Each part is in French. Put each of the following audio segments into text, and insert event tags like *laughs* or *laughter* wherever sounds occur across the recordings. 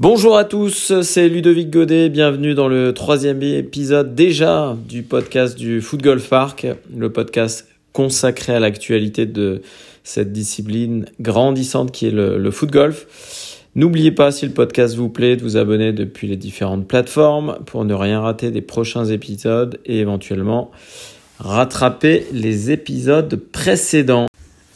Bonjour à tous, c'est Ludovic Godet, bienvenue dans le troisième épisode déjà du podcast du Foot Golf Park, le podcast consacré à l'actualité de cette discipline grandissante qui est le, le foot golf. N'oubliez pas, si le podcast vous plaît, de vous abonner depuis les différentes plateformes pour ne rien rater des prochains épisodes et éventuellement rattraper les épisodes précédents.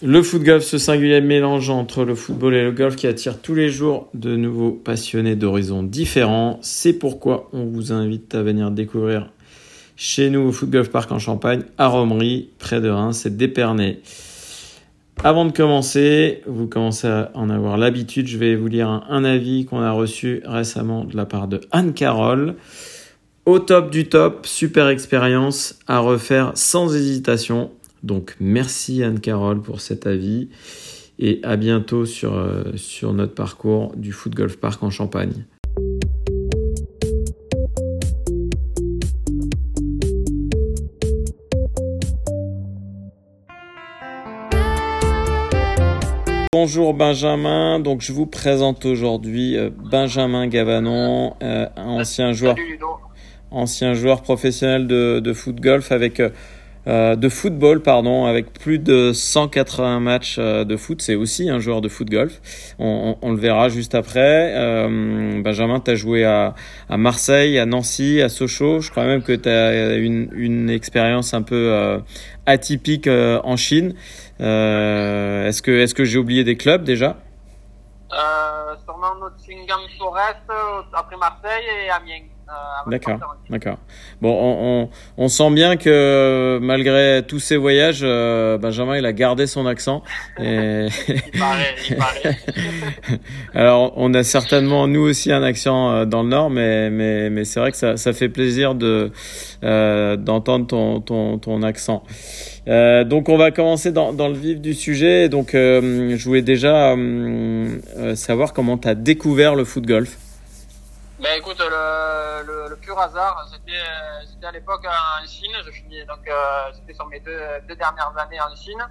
Le foot golf, ce singulier mélange entre le football et le golf qui attire tous les jours de nouveaux passionnés d'horizons différents. C'est pourquoi on vous invite à venir découvrir chez nous au Foot Golf Park en Champagne, à Romery, près de Reims, c'est d'Épernay. Avant de commencer, vous commencez à en avoir l'habitude, je vais vous lire un, un avis qu'on a reçu récemment de la part de Anne Carole. Au top du top, super expérience à refaire sans hésitation. Donc merci Anne-Carole pour cet avis. Et à bientôt sur, euh, sur notre parcours du Foot Golf Park en Champagne. Bonjour Benjamin, donc je vous présente aujourd'hui euh, Benjamin Gavanon, euh, ancien joueur, ancien joueur professionnel de, de foot golf avec euh, euh, de football, pardon, avec plus de 180 matchs euh, de foot. C'est aussi un joueur de foot golf. On, on, on le verra juste après. Euh, Benjamin, tu as joué à, à, Marseille, à Nancy, à Sochaux. Je crois même que tu as une, une expérience un peu euh, atypique en Chine. est-ce que, est-ce que j'ai oublié des clubs déjà? Sûrement Nottingham Forest, après Marseille et Amiens. D'accord, d'accord. Bon, on, on, on, sent bien que malgré tous ces voyages, euh, Benjamin il a gardé son accent. Et... *laughs* il paraît, il paraît. *laughs* Alors, on a certainement nous aussi un accent euh, dans le Nord, mais mais mais c'est vrai que ça, ça fait plaisir de euh, d'entendre ton, ton ton accent. Euh, donc on va commencer dans, dans le vif du sujet. Donc euh, je voulais déjà euh, savoir comment tu as découvert le foot golf. Ben écoute, le, le, le pur hasard, c'était à l'époque en Chine. Je finis donc euh, c'était sur mes deux, deux dernières années en Chine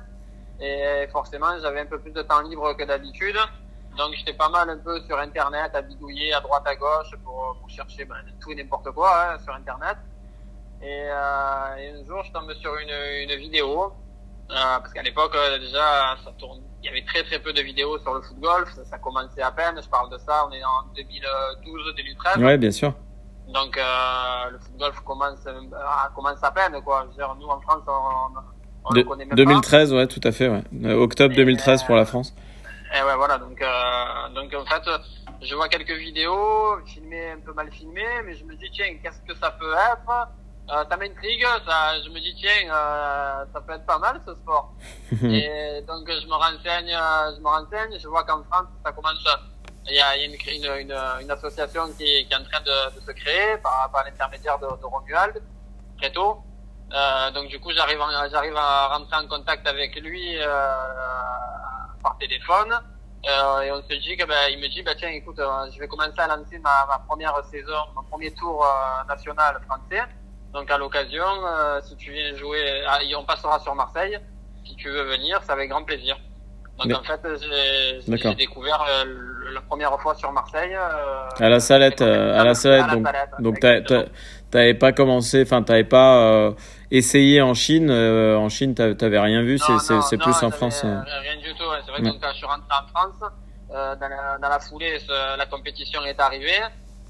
et forcément j'avais un peu plus de temps libre que d'habitude. Donc j'étais pas mal un peu sur internet à bidouiller à droite à gauche pour, pour chercher ben, tout et n'importe quoi hein, sur internet. Et, euh, et, un jour je tombe sur une, une vidéo euh, parce qu'à l'époque déjà ça tourne il y avait très très peu de vidéos sur le foot golf, ça, ça, commençait à peine, je parle de ça, on est en 2012-2013. Ouais, bien sûr. Donc euh, le foot golf commence, euh, commence à peine, quoi. Dire, nous en France, on, on de, le connaît même 2013, pas. ouais, tout à fait, ouais. Octobre 2013 et, pour la France. Et ouais, voilà, donc, euh, donc en fait, je vois quelques vidéos, filmées, un peu mal filmées, mais je me dis, tiens, qu'est-ce que ça peut être? Euh, ça m'intrigue, ça, je me dis tiens, euh, ça peut être pas mal ce sport. *laughs* et donc je me renseigne, je me renseigne, je vois qu'en France ça commence, il y a, il y a une, une, une, association qui, qui est en train de, de se créer par, par l'intermédiaire de, de Romuald, très tôt. Euh, donc du coup j'arrive, j'arrive à rentrer en contact avec lui euh, par téléphone. Euh, et on se dit que ben, il me dit bah tiens écoute je vais commencer à lancer ma, ma première saison, mon premier tour national français. Donc à l'occasion, euh, si tu viens jouer, ah, on passera sur Marseille. Si tu veux venir, c'est avec grand plaisir. Donc Mais... en fait, j'ai découvert euh, la première fois sur Marseille. Euh, à la Salette, à la Salette. Donc, la salette, donc t'avais pas commencé, enfin t'avais pas essayé en Chine. en Chine, t'avais rien vu. C'est plus en France. Rien du tout. C'est vrai que quand je suis rentré en France, dans la, dans la foulée, la compétition est arrivée.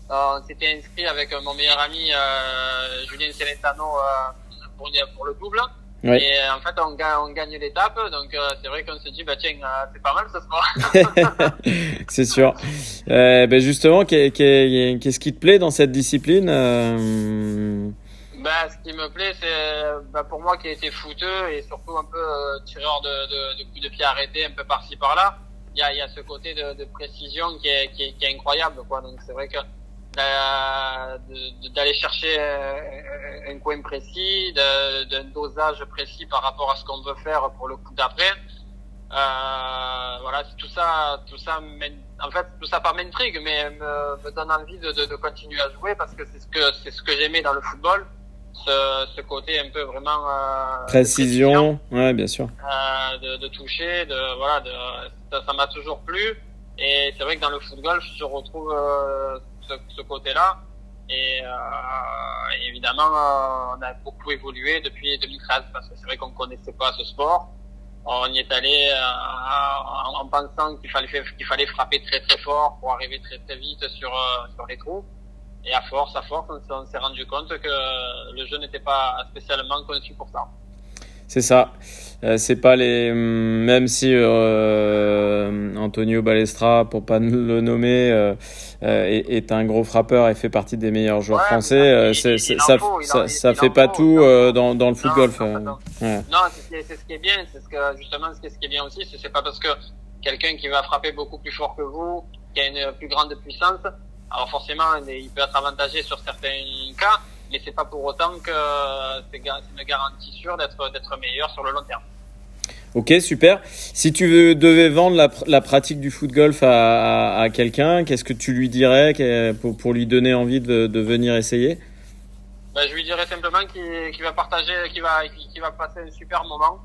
Euh, on s'était inscrit avec mon meilleur ami euh, Julien Celentano euh, pour, pour, le double. Oui. Et en fait, on gagne, on gagne l'étape, donc euh, c'est vrai qu'on se dit, bah tiens, euh, c'est pas mal ce sport. *laughs* *laughs* c'est sûr. Euh, ben justement, qu'est-ce qui te plaît dans cette discipline bah, ce qui me plaît, c'est bah, pour moi qui ai été footeux et surtout un peu tireur de, de, de coups de pied arrêtés un peu par-ci par-là. Il y a, y a ce côté de, de précision qui est, qui est, qui est incroyable, quoi. Donc c'est vrai que d'aller chercher un coin précis, d'un dosage précis par rapport à ce qu'on veut faire pour le coup d'après. Euh, voilà, tout ça, tout ça, en fait, tout ça pas m'intrigue, mais me, me, donne envie de, de, de, continuer à jouer parce que c'est ce que c'est ce que j'aimais dans le football, ce, ce côté un peu vraiment euh, précision, ouais, bien sûr, euh, de, de, toucher, de voilà, de, ça m'a toujours plu. Et c'est vrai que dans le foot golf, je retrouve euh, ce, côté-là. Et euh, évidemment, euh, on a beaucoup évolué depuis 2013 parce que c'est vrai qu'on connaissait pas ce sport. On y est allé euh, en, en pensant qu'il fallait qu'il fallait frapper très très fort pour arriver très très vite sur sur les trous. Et à force, à force, on s'est rendu compte que le jeu n'était pas spécialement conçu pour ça. C'est ça. Euh, c'est pas les même si euh, Antonio Balestra pour pas *laughs* le nommer euh, euh est, est, un gros frappeur et fait partie des meilleurs joueurs ouais, français il, il, ça faut, ça, ça fait pas tout dans, dans le foot non, golf non, non. Ouais. non c'est ce qui est bien c'est ce que justement ce qui est bien aussi c'est pas parce que quelqu'un qui va frapper beaucoup plus fort que vous qui a une plus grande puissance alors forcément il peut être avantagé sur certains cas mais c'est pas pour autant que c'est une garantie sûre d'être d'être meilleur sur le long terme. Ok, super. Si tu devais vendre la, la, pratique du foot golf à, à, à quelqu'un, qu'est-ce que tu lui dirais pour, pour lui donner envie de, de venir essayer? Ben, Je lui dirais simplement qu'il qu va partager, qu'il va, qu va passer un super moment,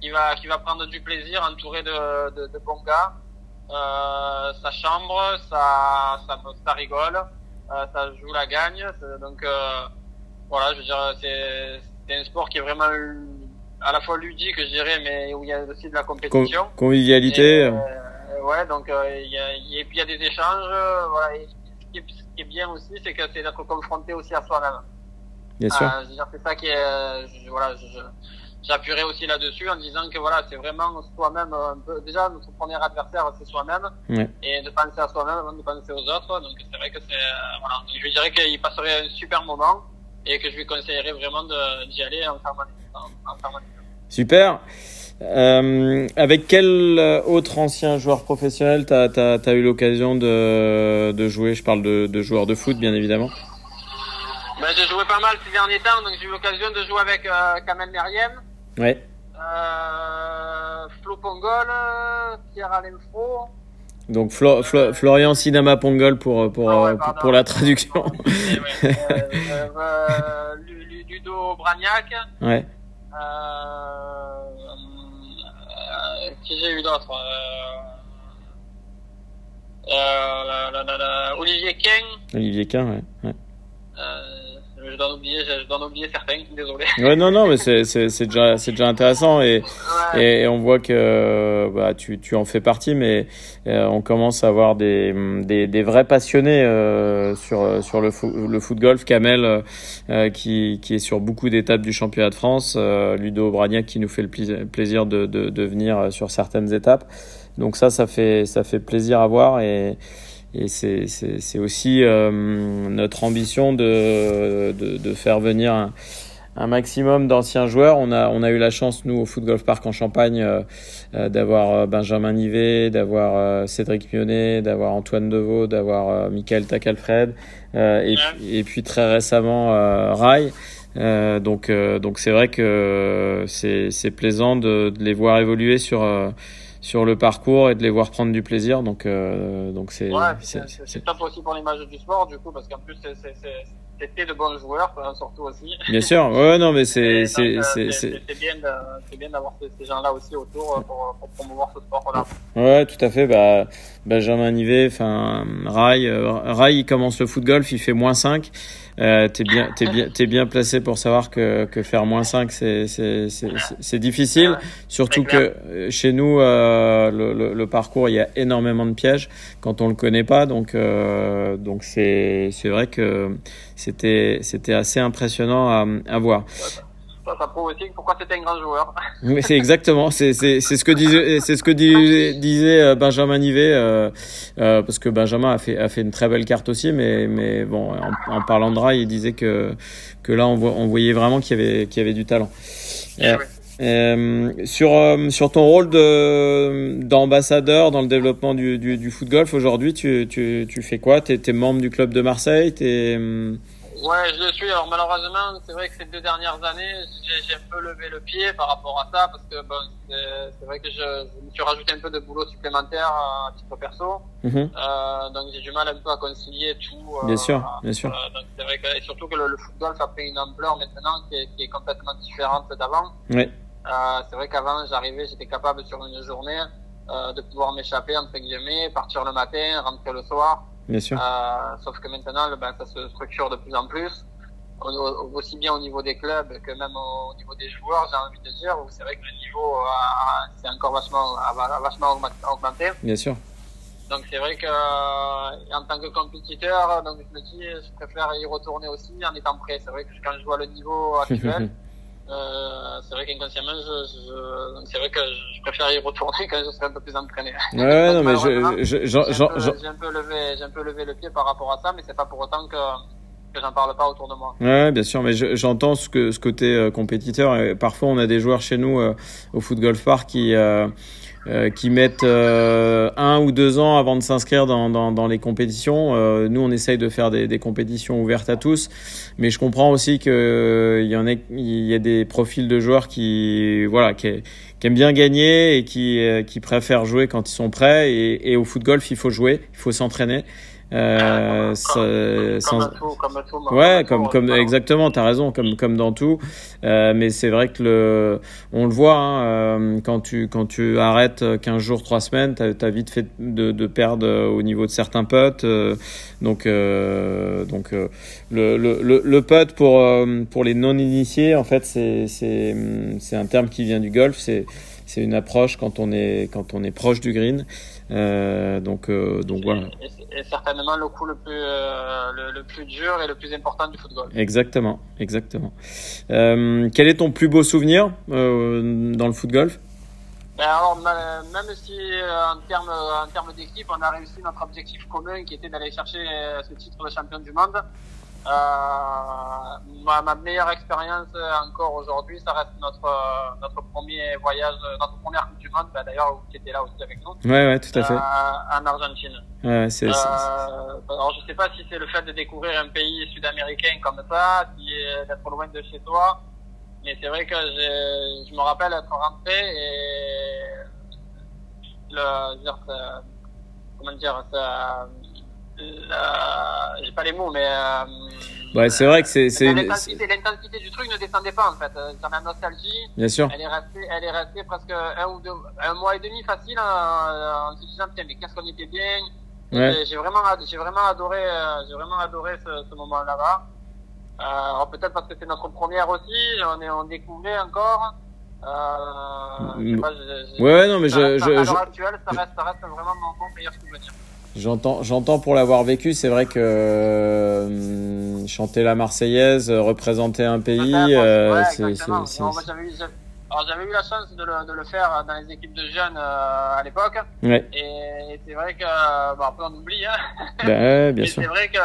qu'il va, qu va prendre du plaisir entouré de, de, de bons gars. Euh, sa chambre, ça, ça, ça rigole, euh, ça joue la gagne. Donc euh, voilà, je veux dire, c'est un sport qui est vraiment à la fois ludique, je dirais, mais où il y a aussi de la compétition. Con convivialité. Et, euh, ouais, donc euh, il y a, puis il y a des échanges. Euh, voilà, et ce, qui est, ce qui est bien aussi, c'est que c'est d'être confronté aussi à soi-même. Bien sûr. Euh, c'est ça qui est, je, voilà, j'appuierai aussi là-dessus en disant que voilà, c'est vraiment soi-même. Déjà, notre premier adversaire, c'est soi-même, ouais. et de penser à soi-même avant de penser aux autres. Donc c'est vrai que c'est, voilà, je dirais qu'il passerait un super moment et que je lui conseillerais vraiment d'y aller en permanence. En, en permanence. Super. Euh, avec quel autre ancien joueur professionnel tu as, as, as, eu l'occasion de, de, jouer? Je parle de, de, joueurs de foot, bien évidemment. Ben, j'ai joué pas mal ces derniers temps, donc j'ai eu l'occasion de jouer avec euh, Kamel Meriem, ouais. euh, Flo Pongol, Pierre Alain Fro, donc Flo, Flo, Florian Sinama Pongol pour pour, oh ouais, pour, pour, la traduction. *laughs* ouais. euh, euh, Ludo Bragnac. Ouais. Euh, qui j'ai eu d'autre Olivier King. Olivier King, ouais. ouais. Je dois en oublier, je dois en oublier certains, désolé. Ouais, non, non, mais c'est, déjà, déjà intéressant et, ouais. et, on voit que bah, tu, tu en fais partie, mais euh, on commence à avoir des, des, des vrais passionnés euh, sur, sur le, fo le foot golf. Kamel, euh, qui, qui est sur beaucoup d'étapes du championnat de France, euh, Ludo Bragnac qui nous fait le plaisir de, de, de venir sur certaines étapes. Donc ça, ça fait, ça fait plaisir à voir et, et c'est aussi euh, notre ambition de, de, de faire venir un, un maximum d'anciens joueurs. On a, on a eu la chance, nous, au Foot Golf Park en Champagne, euh, d'avoir Benjamin Nivet, d'avoir euh, Cédric Mionnet, d'avoir Antoine Deveau, d'avoir euh, Michael Tacalfred, euh, et, puis, et puis très récemment euh, Rai. Euh, donc, donc c'est vrai que c'est plaisant de, de, les voir évoluer sur sur le parcours et de les voir prendre du plaisir. Donc, euh, donc c'est ouais, c'est top aussi pour l'image du sport, du coup, parce qu'en plus, c'était de bons joueurs, surtout aussi. Bien sûr, ouais, non, mais c'est c'est bien bien d'avoir ces, ces gens-là aussi autour pour, pour promouvoir ce sport-là. Ouais, tout à fait. Bah, Benjamin Nivet, enfin, Rai, euh, Rai, il commence le foot golf, il fait moins 5. Euh, t'es bien, t'es bien, t'es bien placé pour savoir que, que faire moins 5, c'est, c'est, c'est, difficile. Surtout que chez nous, euh, le, le, le, parcours, il y a énormément de pièges quand on le connaît pas. Donc, euh, donc c'est, c'est vrai que c'était, c'était assez impressionnant à, à voir. Ça, ça prouve aussi pourquoi c'était un grand joueur. *laughs* Mais c'est exactement, c'est ce que disait c'est ce que disait, *laughs* disait Benjamin Nivet euh, euh, parce que Benjamin a fait a fait une très belle carte aussi, mais mais bon en, en parlant de Rai, il disait que que là on, voit, on voyait vraiment qu'il y avait qu'il y avait du talent. Euh, sur euh, sur ton rôle de d'ambassadeur dans le développement du, du, du foot golf aujourd'hui, tu, tu tu fais quoi? T'es es membre du club de Marseille? T'es Ouais, je le suis. Alors malheureusement, c'est vrai que ces deux dernières années, j'ai un peu levé le pied par rapport à ça parce que bon, c'est vrai que je, je, me suis rajouté un peu de boulot supplémentaire à titre perso. Mm -hmm. euh, donc j'ai du mal un peu à concilier tout. Euh, bien sûr, bien sûr. Euh, donc c'est vrai que et surtout que le, le foot golf a pris une ampleur maintenant qui est, qui est complètement différente d'avant. Oui. Euh, c'est vrai qu'avant j'arrivais, j'étais capable sur une journée euh, de pouvoir m'échapper entre guillemets, partir le matin, rentrer le soir. Bien sûr. Euh, sauf que maintenant, ben, ça se structure de plus en plus, au- aussi bien au niveau des clubs que même au niveau des joueurs, j'ai envie de dire, où c'est vrai que le niveau a- c'est encore vachement, a va- vachement augmenté-. Bien sûr. Donc c'est vrai que euh, en tant que compétiteur, donc je me dis, je préfère y retourner aussi en étant prêt. C'est vrai que quand je vois le niveau actuel, *laughs* euh, c'est vrai qu'inconsciemment, je, je, c'est vrai que je préfère y retourner quand je serai un peu plus entraîné. Ouais, non, mais je, je, J'ai un, j'en- peu- j'ai un peu levé, j'ai un peu levé le pied par rapport à ça, mais c'est pas pour autant que que j'en parle pas autour de moi. Ouais, bien sûr, mais je- j'entends ce, que, ce côté euh, compétiteur. Et parfois, on a des joueurs chez nous euh, au Foot Golf Park qui, euh, euh, qui mettent euh, un ou deux ans avant de s'inscrire dans, dans, dans les compétitions. Euh, nous, on essaye de faire des, des compétitions ouvertes à tous, mais je comprends aussi qu'il y en a, il y a des profils de joueurs qui, voilà, qui, qui aiment bien gagner et qui, euh, qui préfèrent jouer quand ils sont prêts. Et, et au foot golf, il faut jouer, il faut s'entraîner. Euh, Comme sans- tout, comme tout. Ouais, comme comme voilà. exactement, t'as raison, comme comme dans tout. Euh, mais c'est vrai que le, on le voit hein, euh, quand tu quand tu arrêtes 15 jours, 3 semaines, t'as as vite fait de, de perdre euh, au niveau de certains potes. euh, donc euh, donc euh, le le le, putt pour euh, pour les non initiés, en fait, c'est c'est c'est un terme qui vient du golf. C'est c'est une approche quand on est quand on est proche du green. Euh, donc euh, donc voilà. Et certainement le coup le plus euh, le, le plus dur et le plus important du football. Exactement, exactement. Euh, quel est ton plus beau souvenir euh, dans le foot golf? Ben alors, même si en termes en termes d'équipe, on a réussi notre objectif commun qui était d'aller chercher ce titre de champion du monde. Euh, ma, ma meilleure expérience encore aujourd'hui, ça reste notre notre premier voyage, notre première coupe du monde, ben, d'ailleurs qui était là aussi avec nous, Ouais, ouais, tout à fait. euh, en Argentine. Ouais, c'est, Euh, alors je sais pas si c'est le fait de découvrir un pays sud-américain comme ça, qui est d'être loin de chez toi, mais c'est vrai que j'ai- je me rappelle être rentré et le, je dire, comment dire, ça, la- j'ai pas les mots, mais euh, ouais, c'est vrai que c'est, l'intensité, l'intensité du truc ne descendait pas en fait. Euh, Dans la nostalgie, bien sûr. elle est restée, elle est restée presque un ou deux, un mois et demi facile en, en se disant tiens mais qu'est-ce qu'on était bien. Ouais. J'ai- vraiment, j'ai vraiment adoré, euh, j'ai vraiment adoré ce, ce moment là-bas. Euh, peut-être parce que c'est notre première aussi, on est, on découvrait encore. Euh, je sais pas, je- je- Ouais, non, mais ça je, reste- je, à je- l'heure actuelle, ça reste, ça reste vraiment mon meilleur souvenir. J'entends, j'entends pour l'avoir vécu. C'est vrai que euh, chanter la Marseillaise, euh, représenter un pays, euh, ouais, c'est, j'avais eu, la chance de le, de le faire dans les équipes de jeunes euh, à l'époque. ouais, Et, et c'est vrai que, bon, après on oublie, hein. bien *laughs* sûr. c'est vrai que,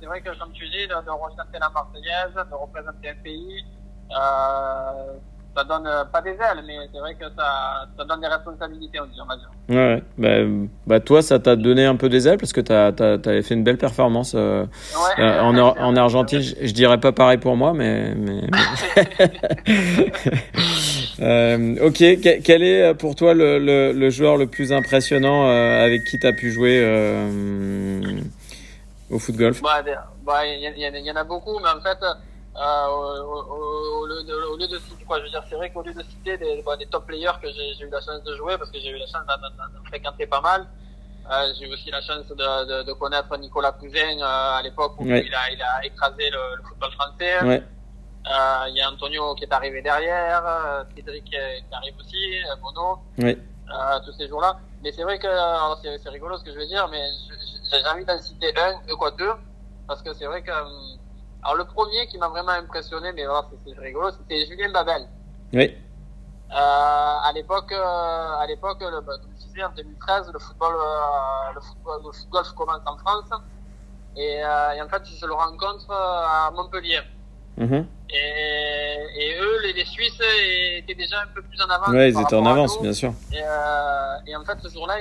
c'est vrai que, comme tu dis, de, de rechanter la Marseillaise, de représenter un pays, ça donne euh, pas des ailes, mais c'est vrai que ça, ça donne des responsabilités, on dit, on va dire. Ouais. Bah, bah, toi, ça t'a donné un peu des ailes parce que t'as, t'as, t'avais fait une belle performance euh, Ouais. euh, en, en Argentine. Je, je dirais pas pareil pour moi, mais. mais, mais- *laughs* ok, que- quel est pour toi le, le, le joueur le plus impressionnant avec qui t'as pu jouer au foot golf? Bah, bah, il y, en a- il y en a beaucoup, mais en fait, euh, au, au- au lieu de, au lieu de citer, quoi, je veux dire, c'est vrai qu'au lieu de citer des, bah, des top players que j'ai eu la chance de jouer, parce que j'ai eu la chance d'en- fréquenter pas mal, euh, j'ai eu aussi la chance de, de, de connaître Nicolas Cousin euh, à l'époque où Ouais. il, a, il a écrasé le, le football français. Ouais, Euh, Il y a Antonio qui est arrivé derrière, Cédric qui, qui arrive aussi, Bono, ouais, tous ces jours-là. Mais c'est vrai que c'est rigolo ce que je veux dire, mais j'ai envie d'en citer un, quoi deux, parce que c'est vrai que euh, alors le premier qui m'a vraiment impressionné, mais voilà c'est rigolo, c'était Julien Babel. ouais, Euh, à l'époque, euh, à l'époque, le, bah, comme je disais, en 2013, le football, euh, le football, le football commence en France, et, euh, et en fait je le rencontre euh, à Montpellier. Mhm. Et, et eux, les, les Suisses, étaient déjà un peu plus en avance. ouais, ils étaient en avance, nous. bien sûr. Et, euh, et en fait, ce jour-là,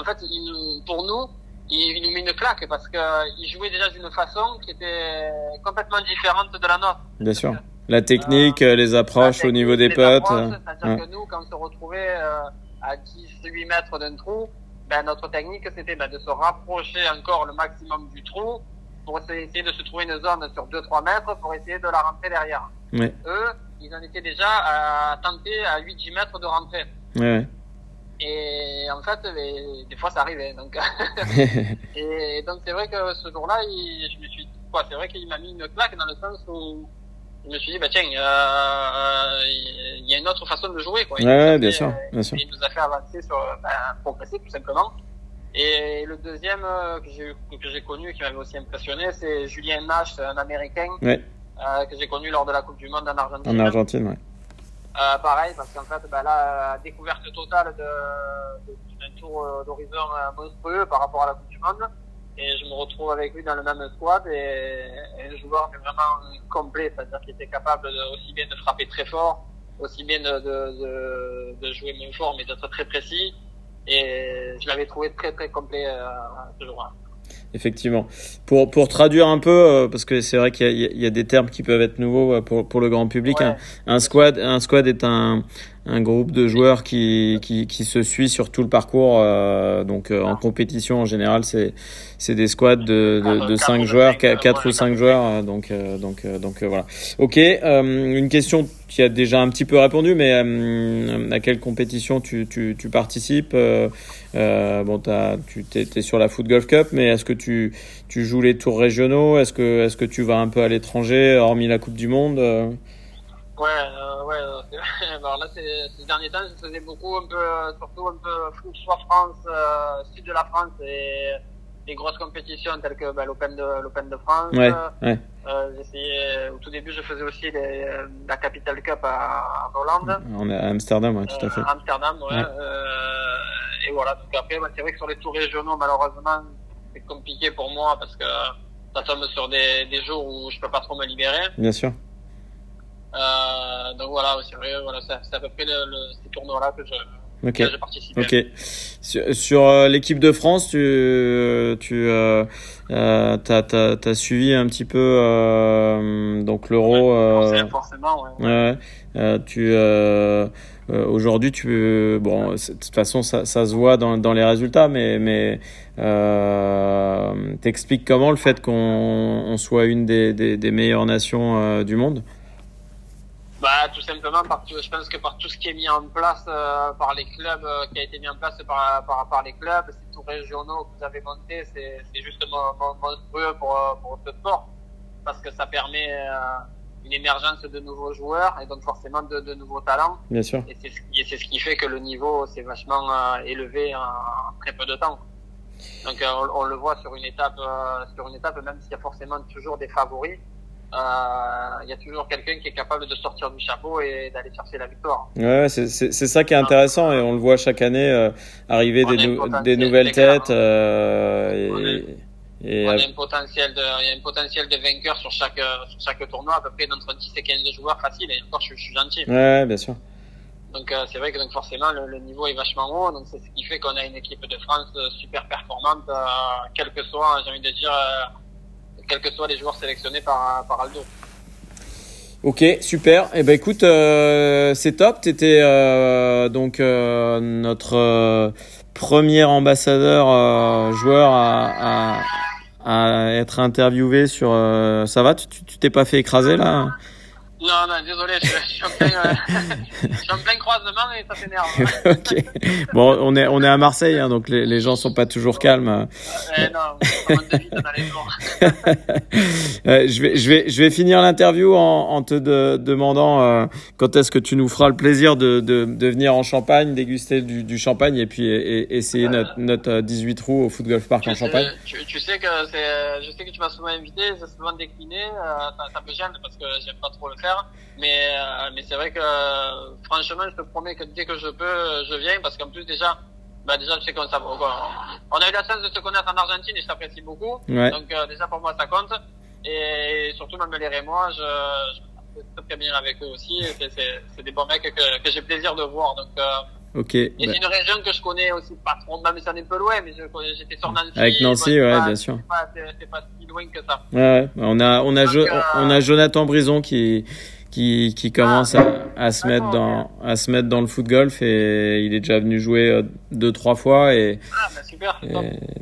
en fait, il pour nous, il, il nous met une claque parce que il jouait déjà d'une façon qui était complètement différente de la nôtre. Bien sûr. La technique, euh, les approches au niveau des potes. euh, C'est-à-dire ouais. que nous, quand on se retrouvait euh, à 10, 8 mètres d'un trou, ben, notre technique, c'était ben, de se rapprocher encore le maximum du trou pour essayer de se trouver une zone sur 2-3 mètres pour essayer de la rentrer derrière. Ouais, Eux, ils en étaient déjà à tenter à 8-10 mètres de rentrer. ouais. Et en fait, des fois, ça arrivait. Donc, *laughs* et donc c'est vrai que ce jour-là, je me suis, quoi, c'est vrai qu'il m'a mis une claque dans le sens où je me suis dit, bah tiens, euh, euh, il y a une autre façon de jouer, quoi. Il Ouais, fait, bien sûr, bien sûr. Il nous a fait avancer sur, ben, progresser tout simplement. Et le deuxième euh, que j'ai que j'ai connu, qui m'avait aussi impressionné, c'est Julien Nash, un Américain Ouais. euh, que j'ai connu lors de la Coupe du Monde en Argentine. En Argentine, ouais. Euh, pareil, parce qu'en fait, bah, là, euh, découverte totale de, de- d'un tour euh, d'horizon euh, monstrueux par rapport à la Coupe du Monde. Et je me retrouve avec lui dans le même squad et, et le joueur est vraiment complet, c'est-à-dire qu'il était capable de, aussi bien de frapper très fort, aussi bien de, de, de, de jouer moins fort, mais d'être très précis. Et je l'avais trouvé très très complet euh, ce jour-là. Effectivement. Pour, pour traduire un peu, euh, parce que c'est vrai qu'il y, y a- il y a des termes qui peuvent être nouveaux pour, pour le grand public. Ouais. Un, un squad, un squad est un, un groupe de joueurs qui, qui, qui se suit sur tout le parcours. euh, donc euh, en compétition en général, c'est c'est des squads de, de, Quatre- de quatre 5 ou joueurs, cinq, 4 ouais, ou 5 joueurs. euh, Donc euh, donc euh, donc voilà. Ok. euh, une question qui a déjà un petit peu répondu, mais euh, à quelle compétition tu, tu, tu participes euh, euh, Bon, t'as, tu t'es, t'es sur la Foot Golf Cup, mais est-ce que tu, tu joues les tours régionaux? Est-ce que, est-ce que tu vas un peu à l'étranger, hormis la Coupe du Monde Ouais, euh, ouais. euh, *laughs* Alors là, ces derniers temps, je faisais beaucoup, un peu, euh, surtout un peu soit France, euh, sud de la France et des grosses compétitions telles que bah, l'Open de l'Open de France. Ouais, ouais. Euh, j'essayais, au tout début, je faisais aussi les, la Capital Cup à, en Hollande, On est à Amsterdam, ouais, tout à fait. Amsterdam, ouais. Ouais. Euh, et voilà. Donc après, bah, c'est vrai que sur les tours régionaux, malheureusement, c'est compliqué pour moi parce que ça tombe sur des, des jours où je peux pas trop me libérer. Bien sûr. Euh, donc voilà, c'est vrai, voilà, c'est à peu près le, le, ces tournois-là que je, Ok. que. Sur, sur, euh, l'équipe de France, tu, tu euh, euh, t'as, t'as suivi un petit peu euh, donc l'Euro. euh, Forcément, ouais. Ouais, euh, tu euh, euh, aujourd'hui tu bon de toute façon ça, ça se voit dans, dans les résultats mais mais euh, t'expliques comment le fait qu'on on soit une des, des, des meilleures nations euh, du monde? Bah, tout simplement, par, tout- je pense que par tout ce qui est mis en place euh, par les clubs, euh, qui a été mis en place par, par, par les clubs, ces tours régionaux que vous avez montés, c'est c'est juste mon- mon- monstrueux pour, euh, pour ce sport. Parce que ça permet euh, une émergence de nouveaux joueurs et donc forcément de, de nouveaux talents. bien sûr Et c'est ce, qui- et c'est ce qui fait que le niveau s'est vachement élevé en, très peu de temps. Donc on, on le voit sur une étape, sur une étape, même s'il y a forcément toujours des favoris, euh, il y a toujours quelqu'un qui est capable de sortir du chapeau et d'aller chercher la victoire. ouais c'est ça qui est intéressant et on le voit chaque année euh, arriver des, nou- nouvelles têtes euh, On et, et, On euh, a un potentiel de, il y a un potentiel de vainqueur sur chaque, euh, sur chaque tournoi, à peu près d'entre 10 et 15 joueurs facile, et encore je, je suis gentil. ouais, bien sûr Donc euh, c'est vrai que donc forcément le, le niveau est vachement haut, donc c'est ce qui fait qu'on a une équipe de France euh, super performante, euh, quel que soit, j'ai envie de dire, euh, quels que soient les joueurs sélectionnés par, par Aldo. Ok, super. Eh ben écoute, euh, c'est top. T'étais euh, donc euh, notre euh, premier ambassadeur joueur à, à, à être interviewé sur. ça va? Tu t'es pas fait écraser là? Non, non, désolé, je, je suis en plein, euh, je suis en plein croisement et ça s'énerve. *laughs* Ok. Bon, on est on est à Marseille, hein, donc les, les gens sont pas toujours calmes. Non. Euh, *laughs* je vais je vais je vais finir l'interview en, en te de- demandant euh, quand est-ce que tu nous feras le plaisir de, de, de venir en Champagne, déguster du, du champagne et puis et, et essayer notre notre euh, 18 trous au Foot Golf Park en sais, Champagne. tu, tu sais que c'est, je sais que tu m'as souvent invité, j'ai souvent décliné, euh, ça, ça me gêne parce que j'aime pas trop le faire, mais euh, mais c'est vrai que euh, franchement, je te promets que dès que je peux, je viens parce qu'en plus déjà, bah déjà tu sais qu'on on a eu la chance de se connaître en Argentine et je t'apprécie beaucoup, Ouais. donc euh, déjà pour moi ça compte. Et surtout même les Rémois, je, je très bien avec eux aussi, c'est des bons mecs que, que j'ai plaisir de voir. Donc. Euh, Ok. et bah, c'est une région que je connais aussi pas trop, même si on est un peu loin, mais j'étais sur Nancy. Avec Nancy, ouais, pas- bien sûr. C'est pas, pas si loin que ça. ouais, ouais. on a on a Donc, Jo- euh, on a Jonathan Brison qui qui qui commence à, à se mettre dans à se mettre dans le foot golf et il est déjà venu jouer euh, deux trois fois et, Ah, bah super, et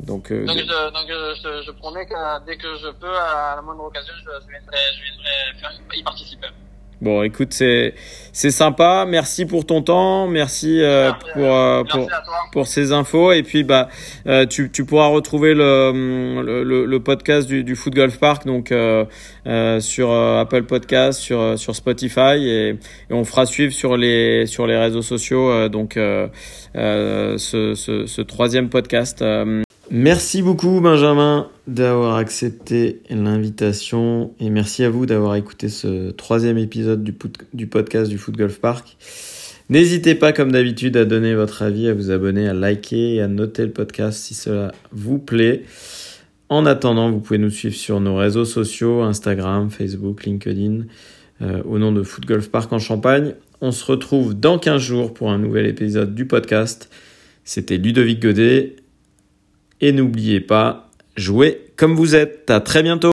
donc euh, Donc, je, donc je, je, je promets que dès que je peux, à la moindre occasion, je, je viendrai, je viendrai faire, y participer. Bon, écoute, c'est c'est sympa. Merci pour ton temps. Merci, euh, pour euh, pour pour ces infos. Et puis bah euh, tu tu pourras retrouver le le, le podcast du du Foot Golf Park donc euh, sur Apple Podcast, sur sur Spotify et, et, on fera suivre sur les sur les réseaux sociaux donc ce, ce ce troisième podcast. Merci beaucoup Benjamin d'avoir accepté l'invitation et merci à vous d'avoir écouté ce troisième épisode du, podcast du Foot Golf Park. N'hésitez pas comme d'habitude à donner votre avis, à vous abonner, à liker et à noter le podcast si cela vous plaît. En attendant, vous pouvez nous suivre sur nos réseaux sociaux, Instagram, Facebook, LinkedIn, euh, au nom de Foot Golf Park en Champagne. On se retrouve dans 15 jours pour un nouvel épisode du podcast. C'était Ludovic Godet et n'oubliez pas, jouez comme vous êtes. À très bientôt.